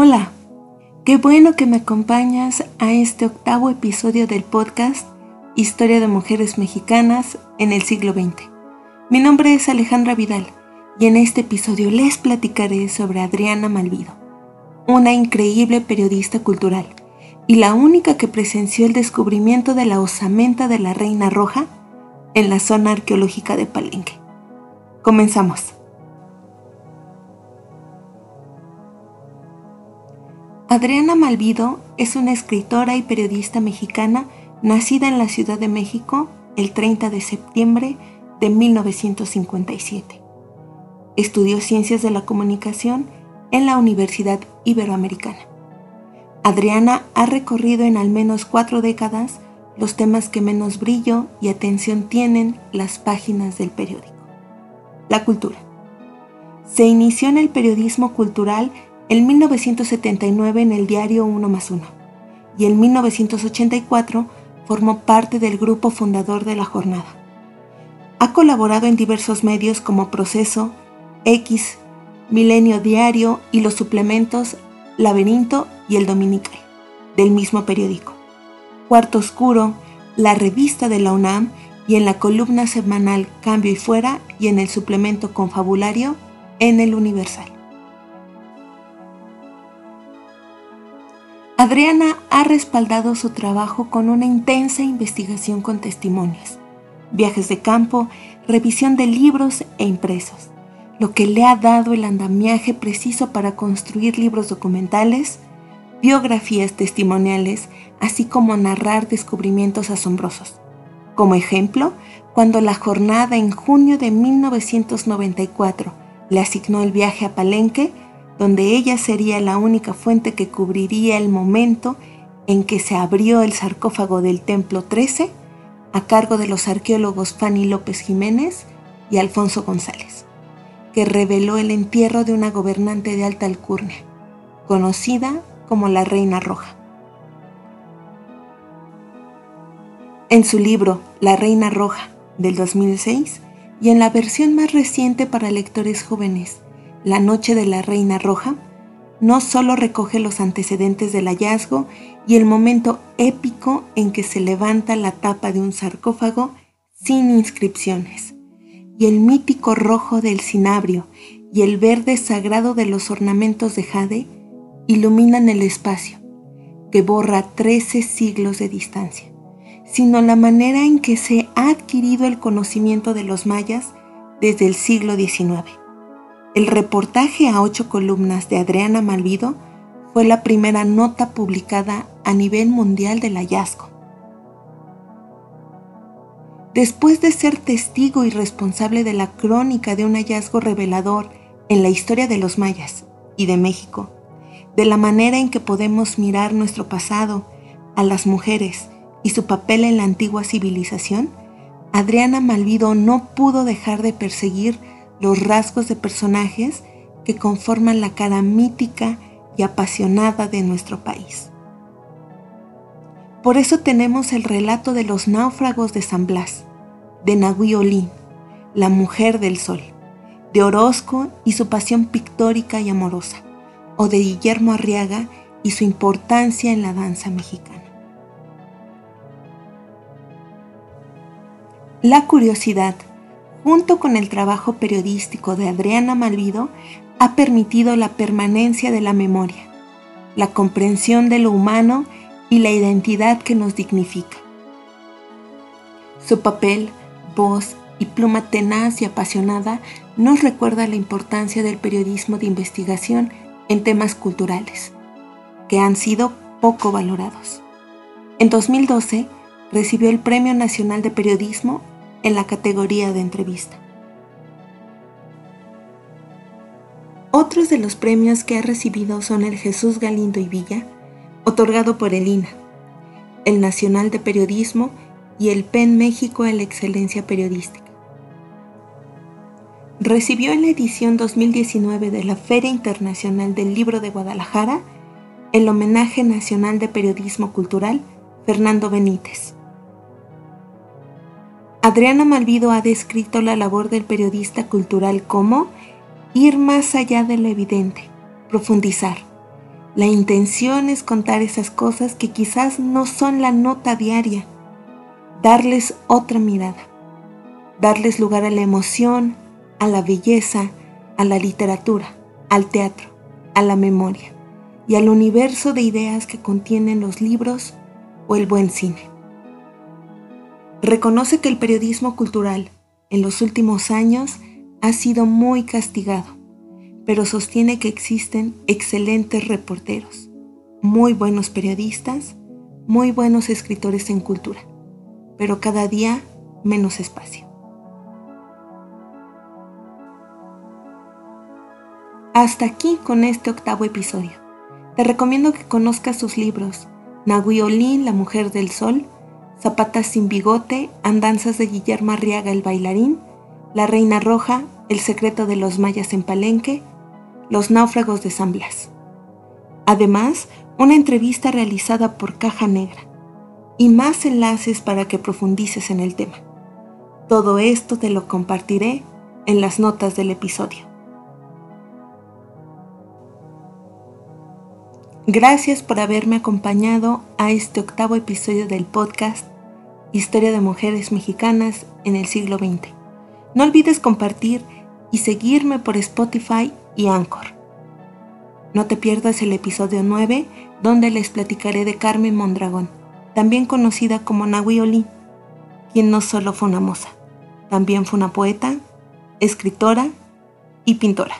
Hola, qué bueno que me acompañas a este octavo episodio del podcast Historia de Mujeres Mexicanas en el siglo XX. Mi nombre es Alejandra Vidal y en este episodio les platicaré sobre Adriana Malvido, una increíble periodista cultural y la única que presenció el descubrimiento de la osamenta de la Reina Roja en la zona arqueológica de Palenque. Comenzamos. Adriana Malvido es una escritora y periodista mexicana nacida en la Ciudad de México el 30 de septiembre de 1957. Estudió Ciencias de la Comunicación en la Universidad Iberoamericana. Adriana ha recorrido en al menos cuatro décadas los temas que menos brillo y atención tienen las páginas del periódico. La cultura. Se inició en el periodismo cultural en 1979 en el diario Uno más Uno y en 1984 formó parte del grupo fundador de la jornada. Ha colaborado en diversos medios como Proceso, X, Milenio Diario y los suplementos Laberinto y El Dominical, del mismo periódico. Cuarto Oscuro, la revista de la UNAM y en la columna semanal Cambio y Fuera y en el suplemento confabulario en el Universal. Adriana ha respaldado su trabajo con una intensa investigación con testimonios, viajes de campo, revisión de libros e impresos, lo que le ha dado el andamiaje preciso para construir libros documentales, biografías testimoniales, así como narrar descubrimientos asombrosos. Como ejemplo, cuando la jornada en junio de 1994 le asignó el viaje a Palenque, donde ella sería la única fuente que cubriría el momento en que se abrió el sarcófago del Templo 13 a cargo de los arqueólogos Fanny López Jiménez y Alfonso González, que reveló el entierro de una gobernante de alta alcurnia, conocida como la Reina Roja. En su libro La Reina Roja del 2006 y en la versión más reciente para lectores jóvenes, la Noche de la Reina Roja, no solo recoge los antecedentes del hallazgo y el momento épico en que se levanta la tapa de un sarcófago sin inscripciones, y el mítico rojo del cinabrio y el verde sagrado de los ornamentos de jade iluminan el espacio, que borra 13 siglos de distancia, sino la manera en que se ha adquirido el conocimiento de los mayas desde el siglo XIX. El reportaje a ocho columnas de Adriana Malvido fue la primera nota publicada a nivel mundial del hallazgo. Después de ser testigo y responsable de la crónica de un hallazgo revelador en la historia de los mayas y de México, de la manera en que podemos mirar nuestro pasado, a las mujeres y su papel en la antigua civilización, Adriana Malvido no pudo dejar de perseguir los rasgos de personajes que conforman la cara mítica y apasionada de nuestro país. Por eso tenemos el relato de los náufragos de San Blas, de Nahui la mujer del sol, de Orozco y su pasión pictórica y amorosa, o de Guillermo Arriaga y su importancia en la danza mexicana. La curiosidad junto con el trabajo periodístico de Adriana Malvido, ha permitido la permanencia de la memoria, la comprensión de lo humano y la identidad que nos dignifica. Su papel, voz y pluma tenaz y apasionada nos recuerda la importancia del periodismo de investigación en temas culturales, que han sido poco valorados. En 2012 recibió el Premio Nacional de Periodismo en la categoría de entrevista. Otros de los premios que ha recibido son el Jesús Galindo y Villa, otorgado por el INA, el Nacional de Periodismo y el PEN México a la Excelencia Periodística. Recibió en la edición 2019 de la Feria Internacional del Libro de Guadalajara el Homenaje Nacional de Periodismo Cultural Fernando Benítez. Adriana Malvido ha descrito la labor del periodista cultural como ir más allá de lo evidente, profundizar. La intención es contar esas cosas que quizás no son la nota diaria, darles otra mirada, darles lugar a la emoción, a la belleza, a la literatura, al teatro, a la memoria y al universo de ideas que contienen los libros o el buen cine. Reconoce que el periodismo cultural en los últimos años ha sido muy castigado, pero sostiene que existen excelentes reporteros, muy buenos periodistas, muy buenos escritores en cultura, pero cada día menos espacio. Hasta aquí con este octavo episodio. Te recomiendo que conozcas sus libros, Nahui La Mujer del Sol, Zapatas sin bigote, Andanzas de Guillermo Arriaga el bailarín, La Reina Roja, El secreto de los mayas en Palenque, Los náufragos de San Blas. Además, una entrevista realizada por Caja Negra y más enlaces para que profundices en el tema. Todo esto te lo compartiré en las notas del episodio. Gracias por haberme acompañado a este octavo episodio del podcast Historia de Mujeres Mexicanas en el siglo XX. No olvides compartir y seguirme por Spotify y Anchor. No te pierdas el episodio 9 donde les platicaré de Carmen Mondragón, también conocida como Nahui quien no solo fue una moza, también fue una poeta, escritora y pintora.